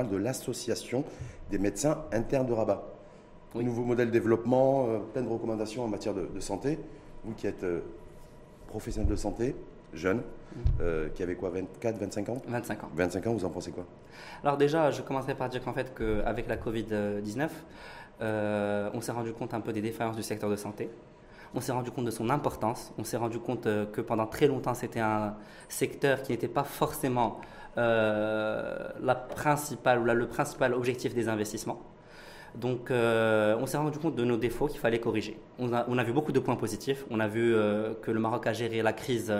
de l'association des médecins internes de Rabat. Nouveau modèle de développement, euh, plein de recommandations en matière de, santé. Vous qui êtes euh, professionnel de santé, jeune, mm. euh, qui avez quoi, 24, 25 ans 25 ans. 25 ans, vous en pensez quoi? Alors déjà, je commencerai par dire qu'en fait, qu'avec la Covid-19, on s'est rendu compte un peu des défaillances du secteur de santé. On s'est rendu compte de son importance. On s'est rendu compte que pendant très longtemps, c'était un secteur qui n'était pas forcément la principale, ou le principal objectif des investissements. Donc, euh, on s'est rendu compte de nos défauts qu'il fallait corriger. On a, on a, vu beaucoup de points positifs. On a vu euh, que le Maroc a géré la crise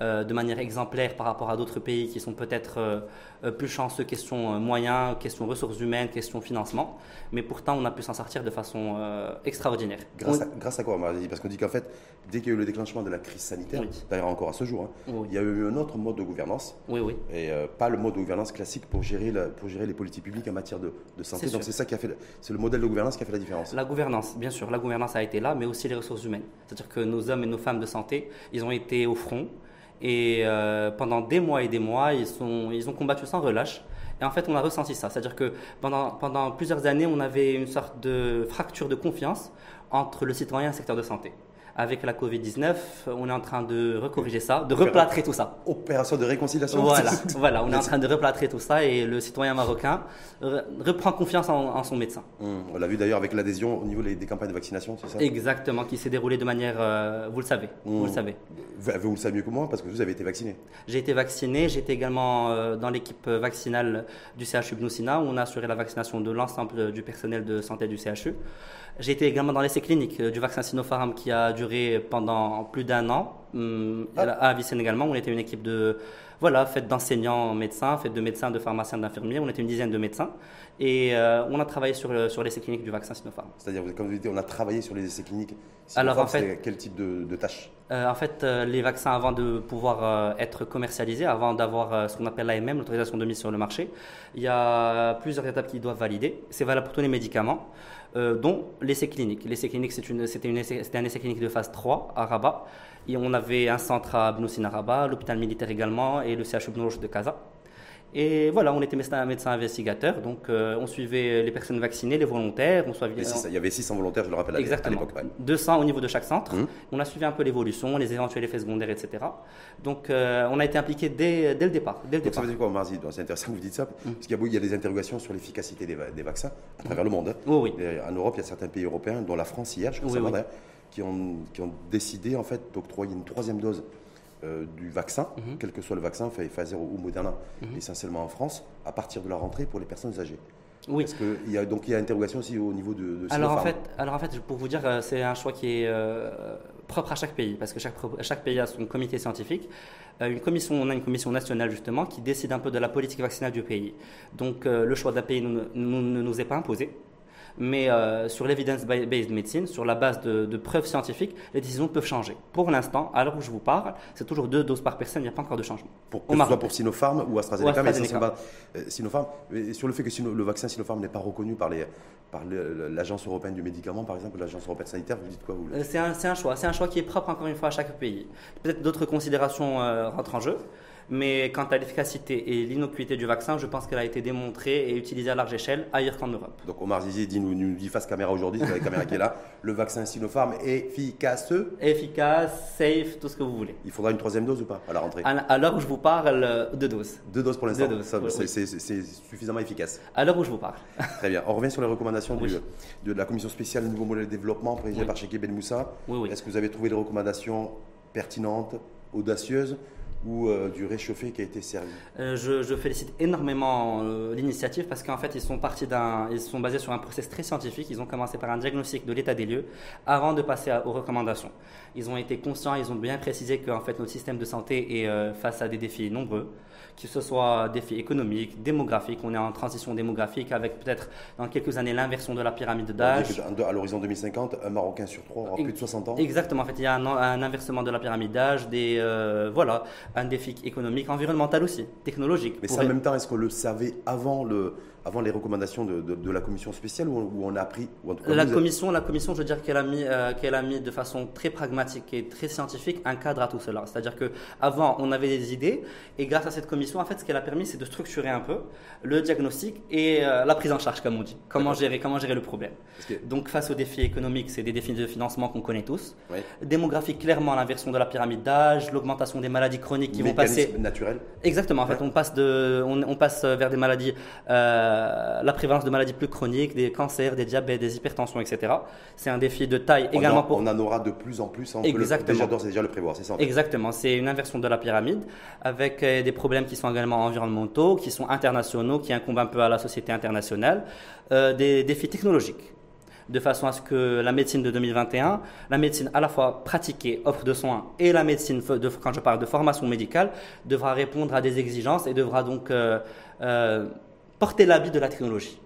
euh, de manière exemplaire par rapport à d'autres pays qui sont peut-être euh, euh, plus chanceux question moyens, question ressources humaines, question financement. Mais pourtant, on a pu s'en sortir de façon extraordinaire. Grâce, à, grâce à quoi, Parce qu'on dit qu'en fait, dès qu'il y a eu le déclenchement de la crise sanitaire, d'ailleurs encore à ce jour, hein, il y a eu un autre mode de gouvernance. Oui, oui. Et pas le mode de gouvernance classique pour gérer, pour gérer les politiques publiques en matière de, santé. Donc c'est ça qui a fait, c'est le modèle de gouvernance qui a fait la différence. La gouvernance, bien sûr, la gouvernance a été là, mais aussi les ressources humaines. C'est-à-dire que nos hommes et nos femmes de santé, ils ont été au front. Et euh, pendant des mois et des mois, ils, sont, ils ont combattu sans relâche. Et en fait, on a ressenti ça. C'est-à-dire que pendant, pendant plusieurs années, on avait une sorte de fracture de confiance entre le citoyen et le secteur de santé avec la Covid-19, on est en train de recorriger ça, de replâtrer tout ça. Opération de réconciliation. Voilà, voilà on est en train de replâtrer tout ça et le citoyen marocain reprend confiance en, son médecin. Hum, on l'a vu d'ailleurs avec l'adhésion au niveau des, campagnes de vaccination, c'est ça? Exactement, qui s'est déroulée de manière, euh, vous le savez, vous le savez. Vous, vous, le savez mieux que moi parce que vous avez été vacciné. J'ai été vacciné, j'étais également euh, dans l'équipe vaccinale du CHU Bnoussina où on a assuré la vaccination de l'ensemble du personnel de santé du CHU. J'ai été également dans l'essai clinique euh, du vaccin Sinopharm qui a duré pendant plus d'un an hum, ah. à Avicenne également. On était une équipe de voilà, faite d'enseignants médecins, faite de médecins, de pharmaciens, d'infirmiers. On était une dizaine de médecins et euh, on a travaillé sur, sur l'essai clinique du vaccin Sinopharm. C'est-à-dire, comme vous dites, on a travaillé sur les essais cliniques. Alors en fait, quel type de, tâches euh, En fait, les vaccins, avant de pouvoir être commercialisés, avant d'avoir ce qu'on appelle l'AMM, l'autorisation de mise sur le marché, il y a plusieurs étapes qui doivent valider. C'est valable pour tous les médicaments. Euh, dont l'essai clinique. L'essai clinique, c'était un essai clinique de phase 3 à Rabat. Et on avait un centre à Bnoussin à Rabat, l'hôpital militaire également et le CHU de Casa. Et voilà, on était médecin, médecin investigateur, donc euh, on suivait les personnes vaccinées, les volontaires. On suivait, il y avait 600 volontaires, je le rappelle, à l'époque. 200 au niveau de chaque centre. Mmh. On a suivi un peu l'évolution, les éventuels effets secondaires, etc. Donc euh, on a été impliqué dès, dès, le départ. Dès le donc ça veut dire quoi, Marzi C'est intéressant que vous dites ça, mmh. parce qu'il y, a des interrogations sur l'efficacité des, vaccins à travers le monde. Hein. Oui, oui. En Europe, il y a certains pays européens, dont la France hier, je crois, oui, qui, ont, qui ont décidé en fait d'octroyer une troisième dose euh, du vaccin, mhm. quel que soit le vaccin, Pfizer ou Moderna, mhm. essentiellement en France, à partir de la rentrée pour les personnes âgées. Oui. Parce y a, donc il y a interrogation aussi au niveau de, de alors en fait, alors en fait, pour vous dire, euh, c'est un choix qui est euh, propre à chaque pays, parce que chaque, chaque pays a son comité scientifique. une commission, on a une commission nationale justement qui décide un peu de la politique vaccinale du pays. Donc le choix d'un pays ne nous est pas imposé mais euh, sur l'evidence-based medicine, sur la base de, preuves scientifiques, les décisions peuvent changer. Pour l'instant, à l'heure où je vous parle, c'est toujours deux doses par personne, il n'y a pas encore de changement. Pour, que ce soit pour Sinopharm ou AstraZeneca, mais euh, Sinopharm, sur le fait que le vaccin Sinopharm n'est pas reconnu par les par l'Agence européenne du médicament, par exemple, l'Agence européenne sanitaire, vous dites quoi vous euh, C'est un, un, choix. C'est un choix qui est propre, encore une fois, à chaque pays. Peut-être d'autres considérations rentrent en jeu. Mais quant à l'efficacité et l'innocuité du vaccin, je pense qu'elle a été démontrée et utilisée à large échelle ailleurs qu'en Europe. Donc Omar Zizi dit, nous, nous dit face caméra aujourd'hui, c'est la caméra qui est là, le vaccin Sinopharm est efficace Efficace, safe, tout ce que vous voulez. Il faudra une troisième dose ou pas à la rentrée? À l'heure où je vous parle, deux doses. Deux doses pour l'instant C'est suffisamment efficace. À l'heure où je vous parle. Très bien. On revient sur les recommandations de la commission spéciale Nouveau modèle de développement présidée par Cheikh Ben Moussa. Est-ce que vous avez trouvé les recommandations pertinentes, audacieuses? Ou euh, du réchauffé qui a été servi? Euh, je, félicite énormément euh, l'initiative parce qu'en fait ils sont partis d'un, ils sont basés sur un process très scientifique. Ils ont commencé par un diagnostic de l'état des lieux avant de passer aux recommandations. Ils ont été conscients, ils ont bien précisé que fait notre système de santé est face à des défis nombreux que ce soit défis économiques, démographiques. On est en transition démographique avec peut-être dans quelques années l'inversion de la pyramide d'âge. À l'horizon 2050, un Marocain sur trois aura plus de 60 ans. Exactement. En fait, il y a un, inversement de la pyramide d'âge, des euh, voilà, un défi économique, environnemental aussi, technologique. Mais ça, en même temps, est-ce qu'on le savait avant le, avant les recommandations de, de, la commission spéciale où on, a appris la, commission, la commission, je veux dire qu'elle a, mis, euh, qu'elle a mis de façon très pragmatique et très scientifique un cadre à tout cela. C'est-à-dire qu'avant, on avait des idées et grâce à cette commission, en fait, ce qu'elle a permis, c'est de structurer un peu le diagnostic et euh, la prise en charge, comme on dit. Comment gérer, comment gérer le problème. Donc, face aux défis économiques, c'est des défis de financement qu'on connaît tous. Démographique, clairement, l'inversion de la pyramide d'âge, l'augmentation des maladies chroniques qui vont passer. naturel. Exactement. En fait, on passe, de, on, passe vers des maladies. Euh, euh, la prévalence de maladies plus chroniques, des cancers, des diabètes, des hypertensions, etc. C'est un défi de taille également pour. On en aura de plus en plus. Hein, Exactement. déjà déjà le prévoir, c'est ça. Exactement. C'est une inversion de la pyramide avec euh, des problèmes qui sont également environnementaux, qui sont internationaux, qui incombent un peu à la société internationale, euh, des défis technologiques de façon à ce que la médecine de 2021, la médecine à la fois pratiquée, offre de soins, et la médecine, de, quand je parle de formation médicale, devra répondre à des exigences et devra donc porter l'habit de la technologie.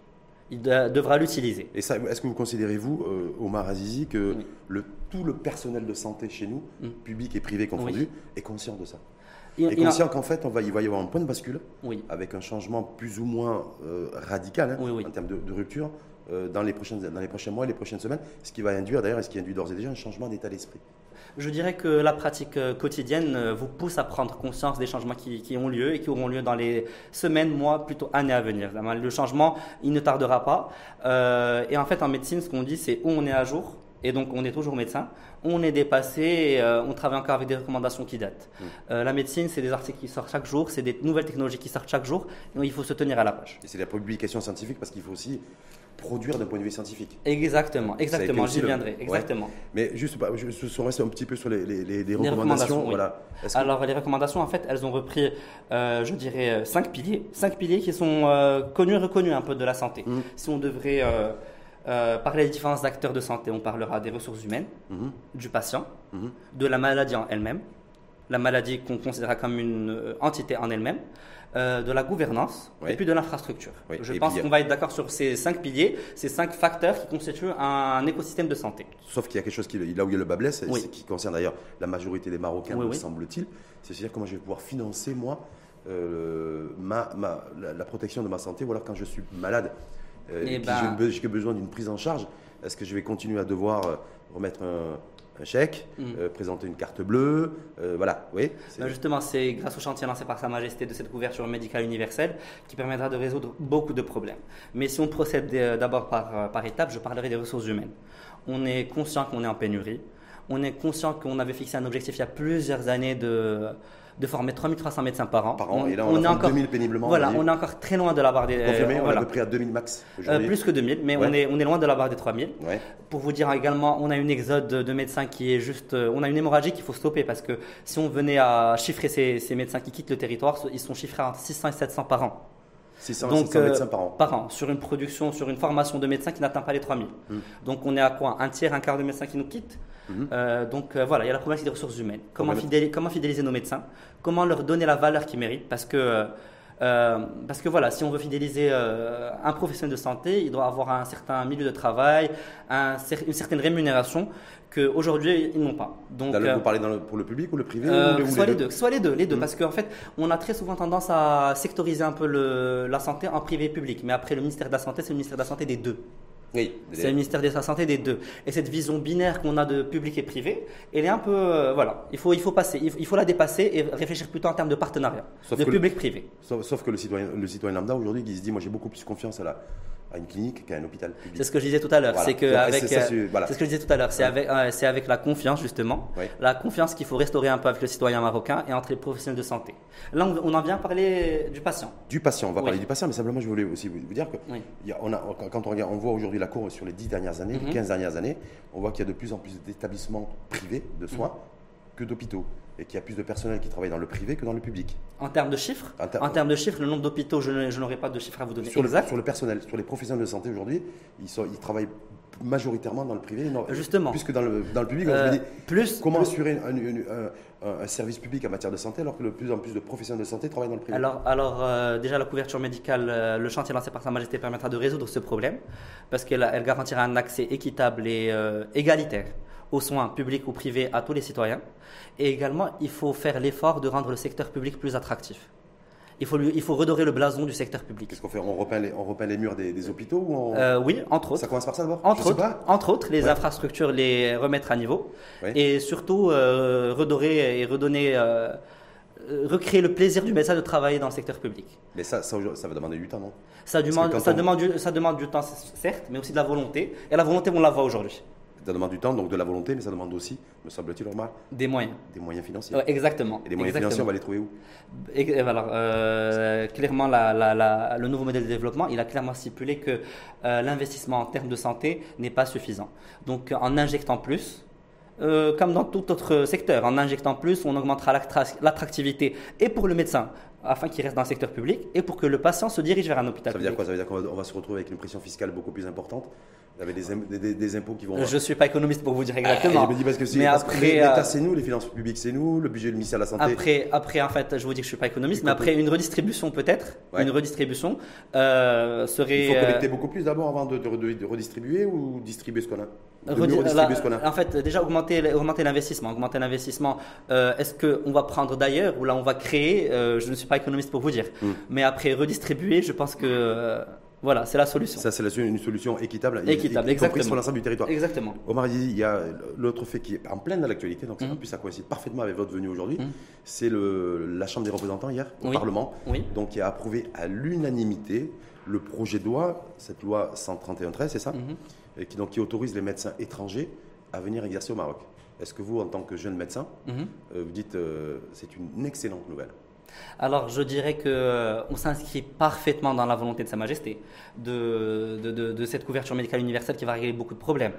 Il devra l'utiliser. Et est-ce que vous considérez, vous, euh, Omar Azizi, que le, tout le personnel de santé chez nous, mm. public et privé confondu, est conscient de ça il, est conscient qu'en fait, on va, il va y avoir un point de bascule, avec un changement plus ou moins euh, radical hein, en termes de, rupture dans, les prochaines, dans les prochains mois les prochaines semaines, ce qui va induire d'ailleurs, et ce qui induit d'ores et déjà un changement d'état d'esprit. Je dirais que la pratique euh, quotidienne euh, vous pousse à prendre conscience des changements qui, ont lieu et qui auront lieu dans les semaines, mois, plutôt années à venir. Le changement, il ne tardera pas. Euh, et en fait, en médecine, ce qu'on dit, c'est où on est à jour, et donc on est toujours médecin, on est dépassé, on travaille encore avec des recommandations qui datent. Mmh. la médecine, c'est des articles qui sortent chaque jour, c'est des nouvelles technologies qui sortent chaque jour, donc il faut se tenir à la page. Et c'est la publication scientifique parce qu'il faut aussi produire d'un point de vue scientifique. Exactement, exactement, j'y viendrai, exactement. Mais juste, je, reste un petit peu sur les, les, recommandations. voilà. Alors, les recommandations, en fait, elles ont repris, euh, je dirais, euh, cinq piliers. Cinq piliers qui sont euh, connus et reconnus un peu de la santé. Mmh. Si on devrait parler des différents acteurs de santé, on parlera des ressources humaines, mmh. du patient, mmh. de la maladie en elle-même, la maladie qu'on considère comme une entité en elle-même, euh, de la gouvernance et puis de l'infrastructure. Je pense qu'on va être d'accord sur ces cinq piliers, ces cinq facteurs qui constituent un écosystème de santé. Sauf qu'il y a quelque chose qui, là où il y a le bas blesse, qui concerne d'ailleurs la majorité des Marocains, me semble-t-il, c'est-à-dire comment je vais pouvoir financer, moi, euh, ma, la, protection de ma santé, ou alors quand je suis malade, euh, et eh ben j'ai besoin d'une prise en charge, est-ce que je vais continuer à devoir remettre un un chèque, mm. euh, présenter une carte bleue, euh, voilà, oui. Ben, justement, c'est grâce au chantier lancé par Sa Majesté de cette couverture médicale universelle qui permettra de résoudre beaucoup de problèmes. Mais si on procède euh, d'abord par, par étapes, je parlerai des ressources humaines. On est conscient qu'on est en pénurie. On est conscient qu'on avait fixé un objectif il y a plusieurs années de de former 3300 médecins par an. Par an, et là on, est encore, 2000 péniblement. Voilà, on est encore très loin de la barre des... Confirmé, on est à peu près à 2000 max euh, Plus que 2000, mais on, est, on est loin de la barre des 3000. Pour vous dire également, on a une exode de médecins qui est juste... Euh, on a une hémorragie qu'il faut stopper parce que si on venait à chiffrer ces, ces médecins qui quittent le territoire, ils sont chiffrés entre 600 et 700 par an. 600, Donc, 600 médecins par an. Euh, par an, sur une production, sur une formation de médecins qui n'atteint pas les 3000. Hmm. Donc on est à quoi? Un tiers, un quart de médecins qui nous quittent Mhm. Euh, donc euh, voilà, il y a la problématique des ressources humaines. Comment, fidéliser, comment fidéliser nos médecins? Comment leur donner la valeur qu'ils méritent? Parce que, euh, parce que voilà, si on veut fidéliser un professionnel de santé, il doit avoir un certain milieu de travail, une certaine rémunération qu'aujourd'hui ils n'ont pas. Donc, vous parlez dans pour le public ou le privé Soit les deux, soit les deux, les deux, mhm. parce qu'en fait, on a très souvent tendance à sectoriser un peu le, la santé en privé et public, mais après le ministère de la santé, c'est le ministère de la santé des deux. Oui, c'est le ministère de la Santé des deux. Et cette vision binaire qu'on a de public et privé, elle est un peu. Euh, voilà, il faut, il faut passer, il faut la dépasser et réfléchir plutôt en termes de partenariat, de public-privé. Sauf, sauf, que le citoyen, le citoyen lambda aujourd'hui qui se dit Moi j'ai beaucoup plus confiance à la, à une clinique qu'à un hôpital public. C'est ce que je disais tout à l'heure. C'est que avec, c'est ce que je disais tout à l'heure. C'est avec, c'est avec la confiance justement, la confiance qu'il faut restaurer un peu avec le citoyen marocain et entre les professionnels de santé. Là, on, en vient parler du patient. Du patient. On va parler du patient, mais simplement, je voulais aussi vous, dire que on a, quand on regarde, on voit aujourd'hui la cour sur les 10 dernières années, les 15 mhm. dernières années, on voit qu'il y a de plus en plus d'établissements privés de soins mhm. que d'hôpitaux et qu'il y a plus de personnel qui travaille dans le privé que dans le public. En termes de chiffres En, termes de chiffres, le nombre d'hôpitaux, je n'aurai pas de chiffres à vous donner. Sur, Le, sur le personnel, sur les professionnels de santé aujourd'hui, ils, ils travaillent majoritairement dans le privé. Justement. Puisque dans le, dans le public, je me dis, plus, comment assurer un, service public en matière de santé alors que de plus en plus de professionnels de santé travaillent dans le privé? Alors, alors euh, déjà, la couverture médicale, euh, le chantier lancé par Sa Majesté permettra de résoudre ce problème parce qu'elle elle garantira un accès équitable et euh, égalitaire aux soins publics ou privés à tous les citoyens. Et également, il faut faire l'effort de rendre le secteur public plus attractif. Il faut, il faut redorer le blason du secteur public. Qu'est-ce qu'on fait? On repeint, les, on repeint les murs des, hôpitaux ou euh, Oui, entre autres. Ça commence par ça d'abord? Entre autres, entre autres, les infrastructures, les remettre à niveau. Et surtout, euh, redorer et redonner euh, recréer le plaisir du médecin de travailler dans le secteur public. Mais ça, ça, ça va demander du temps, non? Ça demande, ça, demande du, ça demande du temps, certes, mais aussi de la volonté. Et la volonté, on la voit aujourd'hui. Ça demande du temps, donc de la volonté, mais ça demande aussi, me semble-t-il, Omar Des moyens. Des moyens financiers. exactement. Et des moyens financiers, on va les trouver où? Et, alors, euh, clairement, la, le nouveau modèle de développement, il a clairement stipulé que euh, l'investissement en termes de santé n'est pas suffisant. Donc, en injectant plus, euh, comme dans tout autre secteur, en injectant plus, on augmentera l'attractivité et pour le médecin, afin qu'il reste dans le secteur public, et pour que le patient se dirige vers un hôpital. Ça veut dire quoi? Ça veut dire qu'on va se retrouver avec une pression fiscale beaucoup plus importante? Vous avez des, impôts qui vont. Je ne suis pas économiste pour vous dire exactement. Ah, parce que mais après, l'État euh, c'est nous, les finances publiques c'est nous, le budget du ministère de la Santé. Après, après en fait, je vous dis que je ne suis pas économiste, mais après une redistribution peut-être, une redistribution euh, serait. Il faut collecter beaucoup plus d'abord avant de, redistribuer ou distribuer ce qu'on a? Ce qu'on a. En fait, déjà augmenter, augmenter l'investissement. Augmenter l'investissement. Est-ce qu'on va prendre d'ailleurs ou là on va créer Je ne suis pas économiste pour vous dire. Hmm. Mais après redistribuer, je pense que voilà, c'est la solution. Ça, c'est une solution équitable, équitable, y, exactement. sur l'ensemble du territoire. Exactement. Omar, il y a l'autre fait qui est en pleine dans l'actualité, donc en mhm. plus ça coïncide parfaitement avec votre venue aujourd'hui. Mhm. C'est la Chambre des représentants hier, au Parlement, oui. donc qui a approuvé à l'unanimité le projet de loi, cette loi 131-13, c'est ça mhm. et qui, donc, qui autorise les médecins étrangers à venir exercer au Maroc. Est-ce que vous, en tant que jeune médecin, euh, vous dites euh, c'est une excellente nouvelle alors je dirais qu'on euh, s'inscrit parfaitement dans la volonté de Sa Majesté, de, de, cette couverture médicale universelle qui va régler beaucoup de problèmes.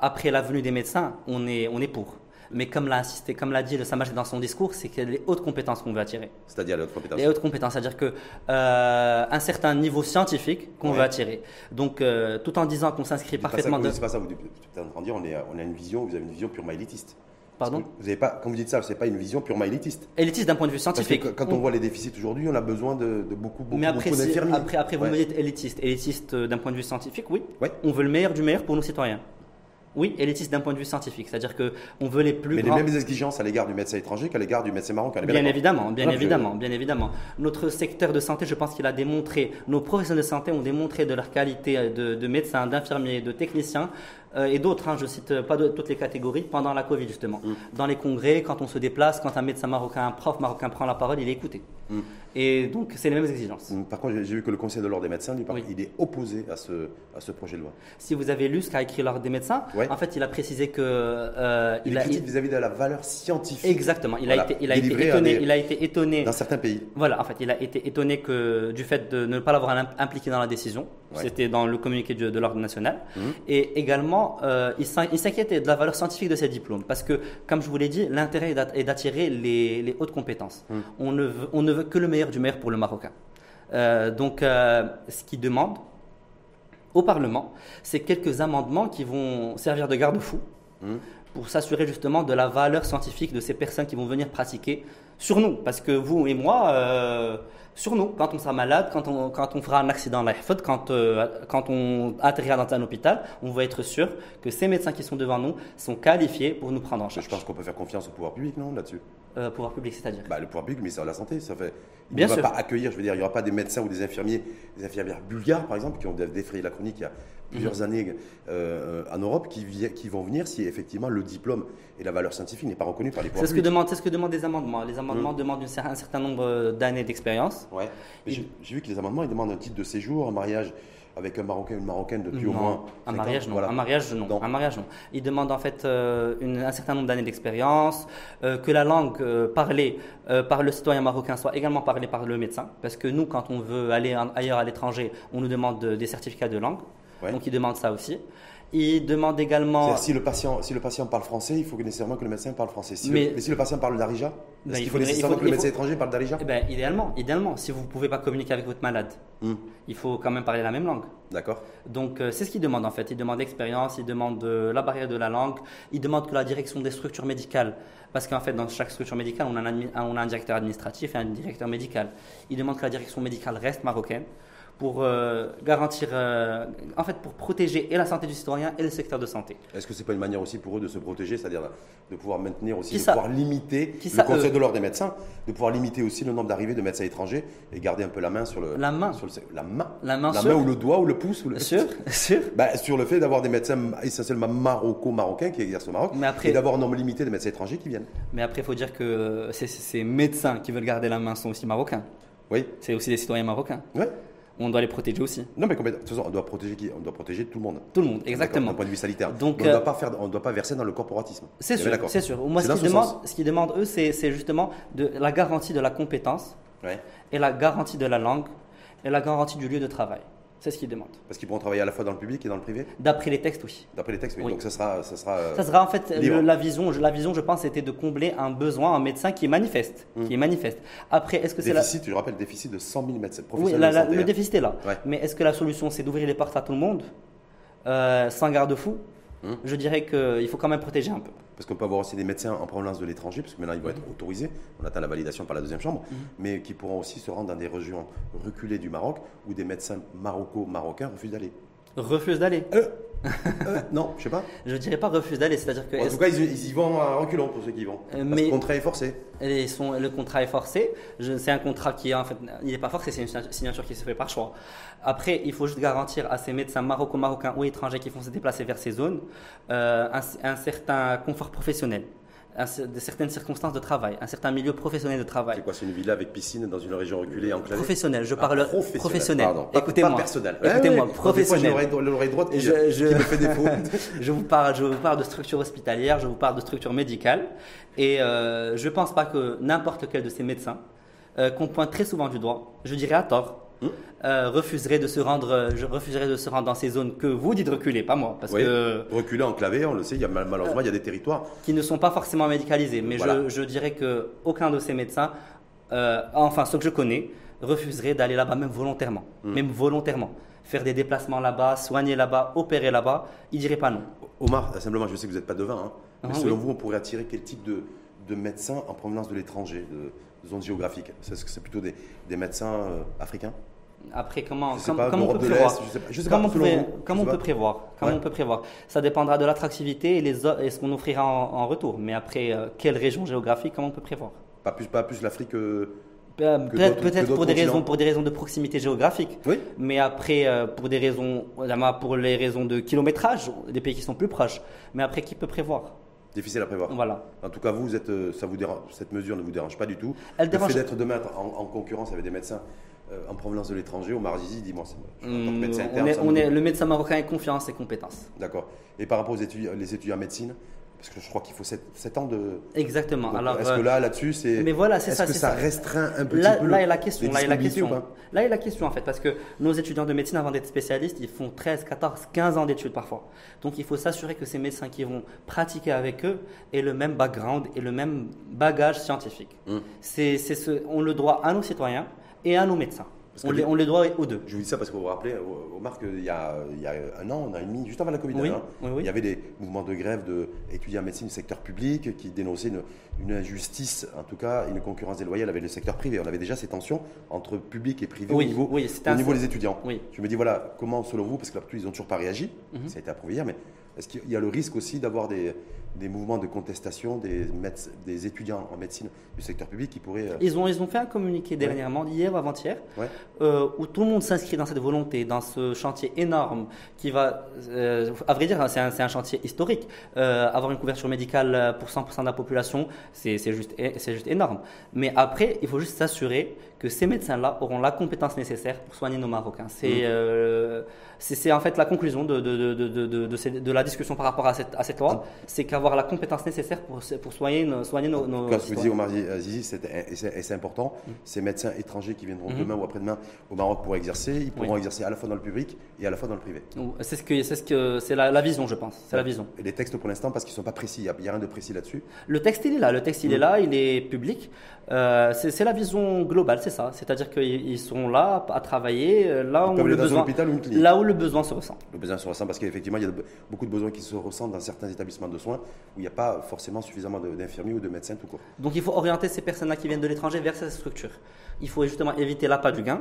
Après la venue des médecins, on est, on est pour. Mais comme l'a insisté, comme l'a dit le Sa Majesté dans son discours, c'est qu'il y a les hautes compétences qu'on veut attirer. C'est-à-dire les hautes compétences Les hautes compétences, c'est-à-dire qu'un euh, certain niveau scientifique qu'on veut attirer. Donc, euh, tout en disant qu'on s'inscrit parfaitement... C'est pas ça, vous, êtes en train de dire, on, est, on a une vision, vous avez une vision purement élitiste. Pardon vous avez pas, Quand vous dites ça, ce n'est pas une vision purement élitiste. Élitiste d'un point de vue scientifique. quand on voit les déficits aujourd'hui, on a besoin de, beaucoup, beaucoup, Mais après, d'infirmiers. Après, après vous me dites élitiste. Élitiste euh, d'un point de vue scientifique, oui. On veut le meilleur du meilleur pour nos citoyens. Oui, élitiste d'un point de vue scientifique, c'est-à-dire que on veut les plus Mais les mêmes exigences à l'égard du médecin étranger qu'à l'égard du médecin marocain. Bien, évidemment, bien évidemment, bien évidemment. Notre secteur de santé, je pense qu'il a démontré, nos professionnels de santé ont démontré de leur qualité de, de médecins, d'infirmiers, de techniciens euh, et d'autres, hein, je cite pas de, toutes les catégories, pendant la Covid justement. Mm. Dans les congrès, quand on se déplace, quand un médecin marocain, un prof marocain prend la parole, il est écouté. Mm. Et donc, c'est les mêmes exigences. Mm. Par contre, j'ai vu que le Conseil de l'ordre des médecins, lui, il est opposé à ce, à ce projet de loi. Si vous avez lu ce qu'a écrit l'ordre des médecins, en fait, il a précisé que... Euh, il, a vis-à-vis de la valeur scientifique. Exactement. Il, a, été, il, a, été étonné, il a été étonné... Dans certains pays. Voilà, en fait, il a été étonné que, du fait de ne pas l'avoir impliqué dans la décision. C'était dans le communiqué de, l'ordre national. Et également, euh, il s'inquiétait de la valeur scientifique de ces diplômes parce que, comme je vous l'ai dit, l'intérêt est d'attirer les, hautes compétences. Mm. On, ne veut, on, ne veut, que le meilleur du meilleur pour le Marocain. Euh, donc, euh, ce qu'il demande au Parlement, c'est quelques amendements qui vont servir de garde-fou mm. pour s'assurer justement de la valeur scientifique de ces personnes qui vont venir pratiquer sur nous. Parce que vous et moi, sur nous. Quand on sera malade, quand on, quand on fera un accident quand, euh, quand on atterrira dans un hôpital, on va être sûr que ces médecins qui sont devant nous sont qualifiés pour nous prendre en charge. Je pense qu'on peut faire confiance au pouvoir public, non, là-dessus? Euh, Pouvoir public, c'est-à-dire? Bah, Le pouvoir public, mais c'est la santé. Ça fait... Il ne va pas accueillir, je veux dire, il n'y aura pas des médecins ou des infirmiers, des infirmières bulgares, par exemple, qui ont défrayé la chronique il y a plusieurs années euh, en Europe, qui, qui vont venir si effectivement le diplôme et la valeur scientifique n'est pas reconnu par les pouvoirs C'est ce, que demande, ce que demandent les amendements. Les amendements mhm. demandent un certain nombre d'années d'expérience. Ouais. J'ai vu que les amendements, ils demandent un titre de séjour, un mariage avec un Marocain ou une Marocaine depuis au moins. Un mariage, non. un mariage, non. Un mariage, non. Ils demandent en fait euh, un certain nombre d'années d'expérience, euh, que la langue euh, parlée par le citoyen marocain soit également parlée par le médecin. Parce que nous, quand on veut aller ailleurs à l'étranger, on nous demande des certificats de langue. Donc ils demandent ça aussi. Il demande également. Si le, patient, si le patient parle français, il faut nécessairement que le médecin parle français. Si mais, le, si le patient parle darija, est-ce ben, qu'il faut nécessairement que le médecin étranger parle darija? Eh ben, idéalement, idéalement, si vous ne pouvez pas communiquer avec votre malade, hmm. il faut quand même parler la même langue. D'accord. Donc euh, c'est ce qu'il demande en fait. Il demande l'expérience, il demande la barrière de la langue, il demande que la direction des structures médicales, parce qu'en fait dans chaque structure médicale, on a, un, on a un directeur administratif et un directeur médical. Il demande que la direction médicale reste marocaine pour euh, garantir, euh, en fait, pour protéger et la santé du citoyen et le secteur de santé. Est-ce que c'est pas une manière aussi pour eux de se protéger, c'est-à-dire de pouvoir maintenir aussi, de pouvoir limiter le Conseil de l'ordre des médecins, de pouvoir limiter aussi le nombre d'arrivées de médecins étrangers et garder un peu la main sur le la main, sur le, la main, la main, la main ou le doigt ou le pouce ou le sur sur bah, sur le fait d'avoir des médecins essentiellement maroco-marocains qui exercent au Maroc mais après, et d'avoir un nombre limité de médecins étrangers qui viennent. Mais après, il faut dire que ces médecins qui veulent garder la main sont aussi marocains. Oui. C'est aussi des citoyens marocains. Oui on doit les protéger aussi. Non, mais de toute façon, on doit protéger qui? On doit protéger tout le monde. Tout le monde, exactement. D'un point de vue sanitaire. Donc, on ne doit, euh, pas faire, on doit pas verser dans le corporatisme. C'est sûr, c'est sûr. Moi, ce qu'ils, demandent, ce qu'ils demandent, eux, c'est, justement de la garantie de la compétence et la garantie de la langue et la garantie du lieu de travail. C'est ce qu'ils demandent. Parce qu'ils pourront travailler à la fois dans le public et dans le privé D'après les textes, oui. D'après les textes, oui. Donc ça sera. Ça sera, ça sera en fait. la, vision, la vision, je pense, c'était de combler un besoin, un médecin qui est manifeste. Qui est manifeste. Après, est-ce que c'est. Déficit, je rappelle, déficit de 100 000 médecins Oui, le déficit est là. Mais est-ce que la solution, c'est d'ouvrir les portes à tout le monde, euh, sans garde-fou Hmm. je dirais qu'il faut quand même protéger un peu. Parce qu'on peut avoir aussi des médecins en provenance de l'étranger, parce que maintenant ils vont être autorisés, on attend la validation par la deuxième chambre, hmm. mais qui pourront aussi se rendre dans des régions reculées du Maroc où des médecins maroco-marocains refusent d'aller. Refusent d'aller euh, non, je sais pas. Je dirais pas refuse d'aller, c'est-à-dire que. en tout cas, ils, y vont à reculons pour ceux qui y vont. Euh, mais le contrat est forcé. Et le contrat est forcé. C'est un contrat qui est en fait, il n'est pas forcé, c'est une signature qui se fait par choix. Après, il faut juste garantir à ces médecins maroco-marocains ou étrangers qui font se déplacer vers ces zones euh, un certain confort professionnel de certaines circonstances de travail, un certain milieu professionnel de travail. C'est quoi C'est une villa avec piscine dans une région reculée enclavée Professionnel, je parle ah, professionnel. Écoutez-moi. Pas personnel. Écoutez-moi, professionnel. L'oreille droite qui, je, je, me fait défaut. je, vous parle, je vous parle de structure hospitalière, je vous parle de structure médicale. Et euh, je ne pense pas que n'importe quel de ces médecins, euh, qu'on pointe très souvent du doigt, je dirais à tort, Hmm? Euh, refuserait de se rendre, euh, je refuserais de se rendre dans ces zones que vous dites reculer, pas moi, parce que reculer, enclavé, on le sait, il y a, malheureusement il y a des territoires qui ne sont pas forcément médicalisés, mais je, dirais que aucun de ces médecins, euh, enfin ceux que je connais, refuserait d'aller là-bas même volontairement, hmm. même volontairement, faire des déplacements là-bas, soigner là-bas, opérer là-bas, il dirait pas non. Omar, simplement, je sais que vous n'êtes pas devin, hein, mais ah selon vous, on pourrait attirer quel type de, de médecins en provenance de l'étranger, de, zones géographiques. C'est ce que c'est plutôt des, des médecins africains. Après, comment, comment on peut prévoir? Comment, on peut prévoir Comment on peut prévoir. Ça dépendra de l'attractivité et, les, et ce qu'on offrira en, retour. Mais après, euh, quelle région géographique Comment on peut prévoir? Pas plus, pas plus l'Afrique euh, Peut-être peut pour, des raisons, pour des raisons de proximité géographique. Oui. Mais après, euh, pour, des raisons, pour les raisons de kilométrage, des pays qui sont plus proches. Mais après, qui peut prévoir? Difficile à prévoir. Voilà. En tout cas, vous, êtes, ça vous dérange, cette mesure ne vous dérange pas du tout. Elle le fait d'être demain en, en, concurrence avec des médecins euh, en provenance de l'étranger, au Marzizi, dis-moi, en tant que médecin interne, on est, Le médecin marocain est confiance et compétence. D'accord. Et par rapport aux étudiants, les étudiants en médecine parce que je crois qu'il faut 7, ans de. Exactement. Alors, est-ce que là, là-dessus, c'est. Mais voilà, c'est ça. Est-ce que ça, restreint un petit là, peu Là est la question. Là est la question. Là est la question en fait, parce que nos étudiants de médecine, avant d'être spécialistes, ils font 13, 14, 15 ans d'études parfois. Donc il faut s'assurer que ces médecins qui vont pratiquer avec eux aient le même background et le même bagage scientifique. Hum. C'est ce, on le doit à nos citoyens et à nos médecins on, les, on, les, doit aux deux. Je vous dis ça parce que vous vous rappelez, Omar, qu'il y, a, il y a un an, un an et demi, juste avant la Covid, hein, il y avait des mouvements de grève d'étudiants en médecine du secteur public qui dénonçaient une, injustice, en tout cas une concurrence déloyale avec le secteur privé. On avait déjà ces tensions entre public et privé au niveau, au niveau des étudiants. Je me dis, voilà, comment selon vous, parce que là, ils n'ont toujours pas réagi, mhm. ça a été approuvé hier, mais est-ce qu'il y a le risque aussi d'avoir des, des mouvements de contestation des, des, étudiants en médecine du secteur public qui pourraient... Euh, ils, ont, ils ont fait un communiqué dernièrement, hier ou avant-hier, euh, où tout le monde s'inscrit dans cette volonté, dans ce chantier énorme qui va, euh, à vrai dire, c'est un, un, chantier historique. avoir une couverture médicale pour 100% de la population, c'est juste, juste énorme. Mais après, il faut juste s'assurer que ces médecins-là auront la compétence nécessaire pour soigner nos Marocains. C'est... Mmh c'est en fait la conclusion de, de, de, de, la discussion par rapport à cette, à cette loi, c'est qu'avoir la compétence nécessaire pour, pour soigner, soigner nos, nos Quand je vous dis Omar Zizi, c'est important, mm. ces médecins étrangers qui viendront mm-hmm. demain ou après-demain au Maroc pour exercer, ils pourront exercer à la fois dans le public et à la fois dans le privé. C'est ce que c'est ce que c'est la, vision, je pense. C'est la vision. Et les textes pour l'instant, parce qu'ils ne sont pas précis, il n'y a, rien de précis là-dessus. Le texte, il est là. Le texte, il est mm. là, il est public. Euh, c'est la vision globale, c'est ça. C'est-à-dire qu'ils sont là à travailler euh, là où, le besoin, là où le besoin se ressent. Le besoin se ressent parce qu'effectivement, il y a beaucoup de besoins qui se ressentent dans certains établissements de soins où il n'y a pas forcément suffisamment d'infirmiers ou de médecins tout court. Donc il faut orienter ces personnes-là qui viennent de l'étranger vers cette structure. Il faut justement éviter l'appât du gain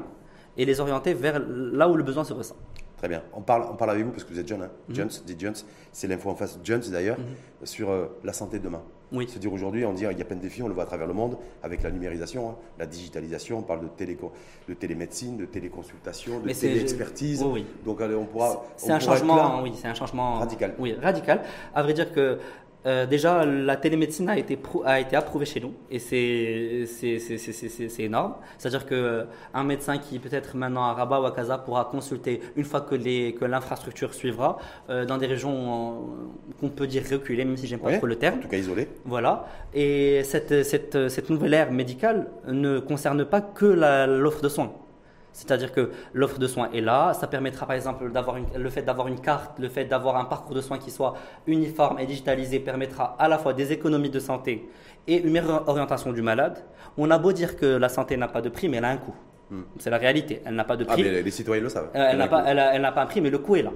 et les orienter vers là où le besoin se ressent. Très bien. On parle, on parle avec vous parce que vous êtes jeune. Hein mm Jones, dit Jones. C'est l'info en face Jones d'ailleurs mhm. sur euh, la santé demain. Oui. Se dire aujourd'hui, on dit il y a plein de défis, on le voit à travers le monde avec la numérisation, hein, la digitalisation. On parle de, de télémédecine, de téléconsultation, de téléexpertise. Oui, oui. Donc on pourra. C'est un changement, oui, c'est un changement radical. Oui, radical. À vrai dire que euh, déjà, la télémédecine a été, a été approuvée chez nous et c'est énorme. C'est-à-dire qu'un euh, médecin qui peut-être maintenant à Rabat ou à Casa pourra consulter une fois que l'infrastructure suivra euh, dans des régions qu'on peut dire reculées, même si j'aime pas trop le terme. En tout cas isolées. Voilà. Et cette, cette, cette nouvelle ère médicale ne concerne pas que l'offre de soins. C'est-à-dire que l'offre de soins est là. Ça permettra par exemple le fait d'avoir une carte, le fait d'avoir un parcours de soins qui soit uniforme et digitalisé permettra à la fois des économies de santé et une meilleure orientation du malade. On a beau dire que la santé n'a pas de prix, mais elle a un coût. Hmm. C'est la réalité. Elle n'a pas de prix. Ah, mais les citoyens le savent. Euh, elle n'a pas, elle pas, un prix, mais le coût est là.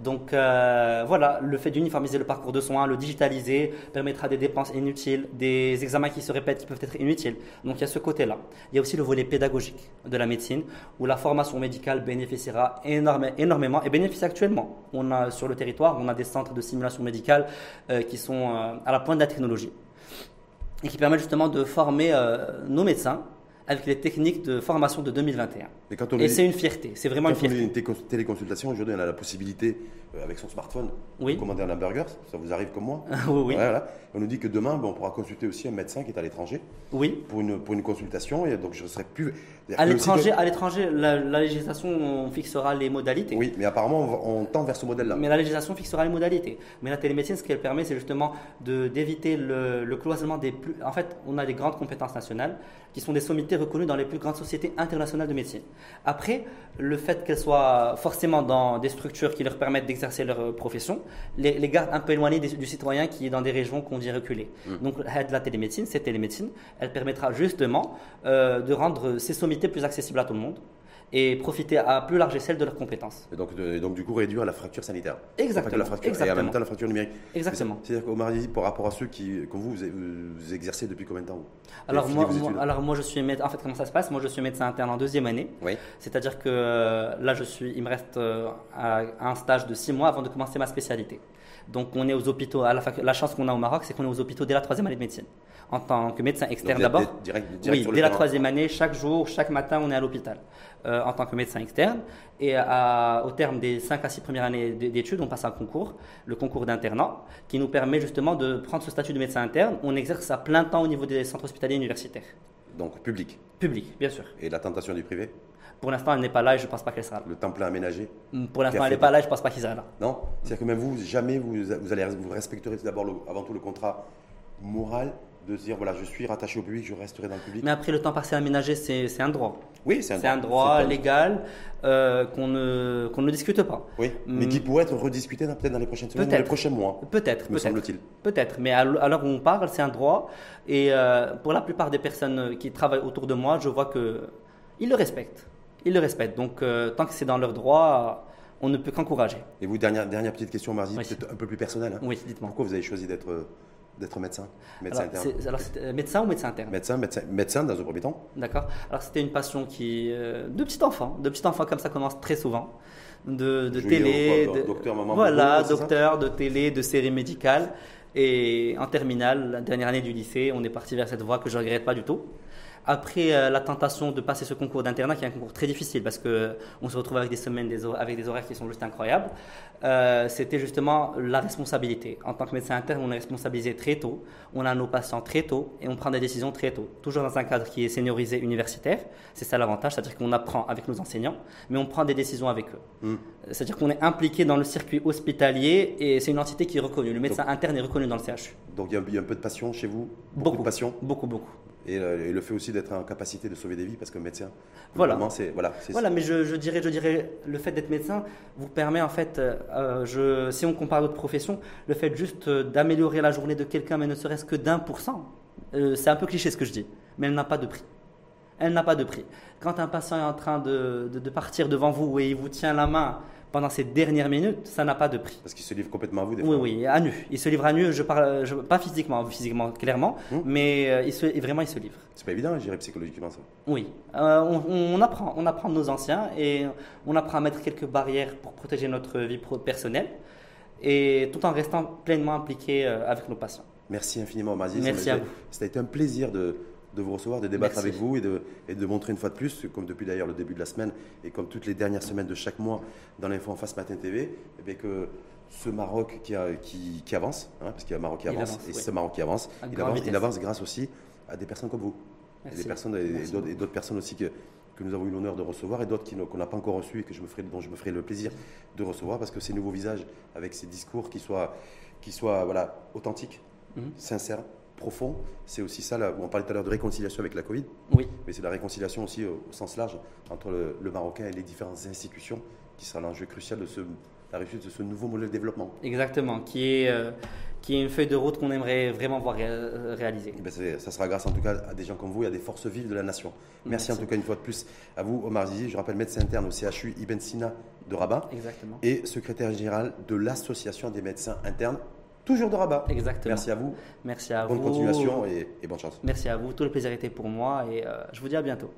Donc euh, voilà, le fait d'uniformiser le parcours de soins, le digitaliser, permettra des dépenses inutiles, des examens qui se répètent qui peuvent être inutiles. Donc il y a ce côté-là. Il y a aussi le volet pédagogique de la médecine, où la formation médicale bénéficiera énormément et bénéficie actuellement. On a sur le territoire, on a des centres de simulation médicale euh, qui sont à la pointe de la technologie et qui permettent justement de former nos médecins avec les techniques de formation de 2021. Et c'est une fierté, c'est vraiment une fierté. Quand on une téléconsultation, aujourd'hui, on a la possibilité, euh, avec son smartphone, de commander un hamburger, ça vous arrive comme moi Oui. On nous dit que demain, ben, on pourra consulter aussi un médecin qui est à l'étranger oui. pour, une, pour une consultation, et donc je ne serai plus... À l'étranger, à l'étranger, la, législation on fixera les modalités. Oui, mais apparemment, on, tend vers ce modèle-là. Mais la législation fixera les modalités. Mais la télémédecine, ce qu'elle permet, c'est justement d'éviter le, le cloisonnement des plus... En fait, on a des grandes compétences nationales qui sont des sommités reconnues dans les plus grandes sociétés internationales de médecine. Après, le fait qu'elles soient forcément dans des structures qui leur permettent d'exercer leur euh, profession, les, les garde un peu éloignés du citoyen qui est dans des régions qu'on dit reculées. Mm. Donc, la télémédecine, cette télémédecine, elle permettra justement euh, de rendre ces sommités plus accessibles à tout le monde et profiter à plus large échelle de leurs compétences. Et donc, donc du coup, réduire la fracture sanitaire. Exactement. La fracture, Exactement. Et en même temps, la fracture numérique. Exactement. C'est-à-dire qu'Omar dit, par rapport à ceux qui, comme vous, vous, exercez depuis combien de temps alors moi, alors moi, je suis médecin. En fait, comment ça se passe? Moi, je suis médecin interne en deuxième année. Oui. C'est-à-dire que euh, là, je suis, il me reste euh, un stage de six mois avant de commencer ma spécialité. Donc, on est aux hôpitaux. À la, la chance qu'on a au Maroc, c'est qu'on est aux hôpitaux dès la troisième année de médecine en tant que médecin externe d'abord. Oui, dès la troisième année, chaque jour, chaque matin, on est à l'hôpital euh, en tant que médecin externe. Et au terme des 5 à 6 premières années d'études, on passe un concours, le concours d'internat, qui nous permet justement de prendre ce statut de médecin interne. On exerce à plein temps au niveau des centres hospitaliers universitaires. Donc public Public, bien sûr. Et la tentation du privé? Pour l'instant, elle n'est pas là et je ne pense pas qu'elle sera là. Le temps plein aménagé mm, Pour l'instant, elle n'est pas là et je ne pense pas qu'il sera là. Non? C'est-à-dire que même vous, jamais vous, vous, allez, vous respecterez d'abord avant tout le contrat moral de se dire voilà, je suis rattaché au public, je resterai dans le public. Mais après, le temps partiel aménagé, c'est un droit. Oui, c'est un, un, droit légal euh, qu'on ne, qu'on ne discute pas. Oui, mais qui mm. pourrait être rediscuté peut-être dans les prochaines semaines, dans les prochains mois. Peut-être, me semble-t-il. Peut-être, mais à l'heure où on parle, c'est un droit. Et euh, pour la plupart des personnes qui travaillent autour de moi, je vois qu'ils le respectent. Ils le respectent. Donc, euh, tant que c'est dans leur droit, on ne peut qu'encourager. Et vous, dernière, dernière petite question, Marzi, peut-être un peu plus personnelle. Hein. Oui, dites-moi. Pourquoi vous avez choisi d'être d'être médecin? Médecin alors, interne alors euh, médecin ou médecin interne? Médecin, médecin, médecin dans un premier temps. D'accord. Alors c'était une passion qui. Euh, de petit enfant. De petit enfant, comme ça commence très souvent. De, de télé. de, docteur, maman, Voilà, docteur, de télé, de séries médicales. Et en terminale, la dernière année du lycée, on est parti vers cette voie que je ne regrette pas du tout après euh, la tentation de passer ce concours d'internat, qui est un concours très difficile parce qu'on se retrouve avec des semaines, des avec des horaires qui sont juste incroyables, euh, c'était justement la responsabilité. En tant que médecin interne, on est responsabilisé très tôt, on a nos patients très tôt et on prend des décisions très tôt. Toujours dans un cadre qui est seniorisé universitaire, c'est ça l'avantage, c'est-à-dire qu'on apprend avec nos enseignants, mais on prend des décisions avec eux. Hmm. C'est-à-dire qu'on est impliqué dans le circuit hospitalier et c'est une entité qui est reconnue. Le médecin interne est reconnu dans le CHU. Donc il y, a un peu de passion chez vous? Beaucoup, de passion? Beaucoup, beaucoup. Euh, et, le fait aussi d'être en capacité de sauver des vies parce que médecin voilà. c'est voilà voilà mais je, dirais je dirais le fait d'être médecin vous permet en fait euh, euh, je, si on compare à d'autres professions le fait juste d'améliorer la journée de quelqu'un mais ne serait-ce que d'un pour cent c'est un peu cliché ce que je dis mais elle n'a pas de prix. Elle n'a pas de prix. Quand un patient est en train de, de, partir devant vous et il vous tient la main pendant ces dernières minutes, ça n'a pas de prix. Parce qu'il se livre complètement à vous, des Oui, fois. oui, à nu. Il se livre à nu, je parle, je, pas physiquement, physiquement clairement, Hum. mais euh, il se, vraiment il se livre. C'est pas évident à gérer psychologiquement ça. Oui, Euh, on, on apprend, on apprend de nos anciens et on apprend à mettre quelques barrières pour protéger notre vie personnelle et tout en restant pleinement impliqué euh, avec nos patients. Merci infiniment, Maziz. Merci à vous. Ça a été un plaisir de, de vous recevoir, de débattre Merci. avec vous et de, et de montrer une fois de plus, comme depuis d'ailleurs le début de la semaine et comme toutes les dernières semaines de chaque mois dans l'Info en face Matin TV, eh bien que ce Maroc qui, a- qui, qui avance, hein, parce qu'il y a un Maroc qui avance, avance, et oui. ce Maroc qui avance, il avance, il avance grâce aussi à des personnes comme vous. Et des personnes et- d'autres- personnes aussi que, que nous avons eu l'honneur de recevoir et d'autres qu'on n'a pas encore reçues et que je me ferai, dont je me ferai le plaisir de recevoir parce que ces nouveaux visages avec ces discours qui soient, qui soient voilà, authentiques, Mhm. sincères, profonds, c'est aussi ça, là, où on parlait tout à l'heure de réconciliation avec la Covid, Oui, mais c'est la réconciliation aussi au, au sens large entre le, le Marocain et les différentes institutions qui sera l'enjeu crucial de ce, la réussite de ce nouveau modèle de développement. exactement, qui est, euh, qui est une feuille de route qu'on aimerait vraiment voir ré- réaliser. Eh ben, ça sera grâce en tout cas à des gens comme vous et à des forces vives de la nation. Merci, Merci. en tout cas une fois de plus à vous, Omar Zizi. Je rappelle médecin interne au CHU Ibn Sina de Rabat Exactement. et secrétaire général de l'association des médecins internes, toujours de Rabat. Exactement. Merci à vous, Merci à bonne vous. continuation et, et bonne chance. Merci à vous. Tout le plaisir était pour moi et euh, je vous dis à bientôt.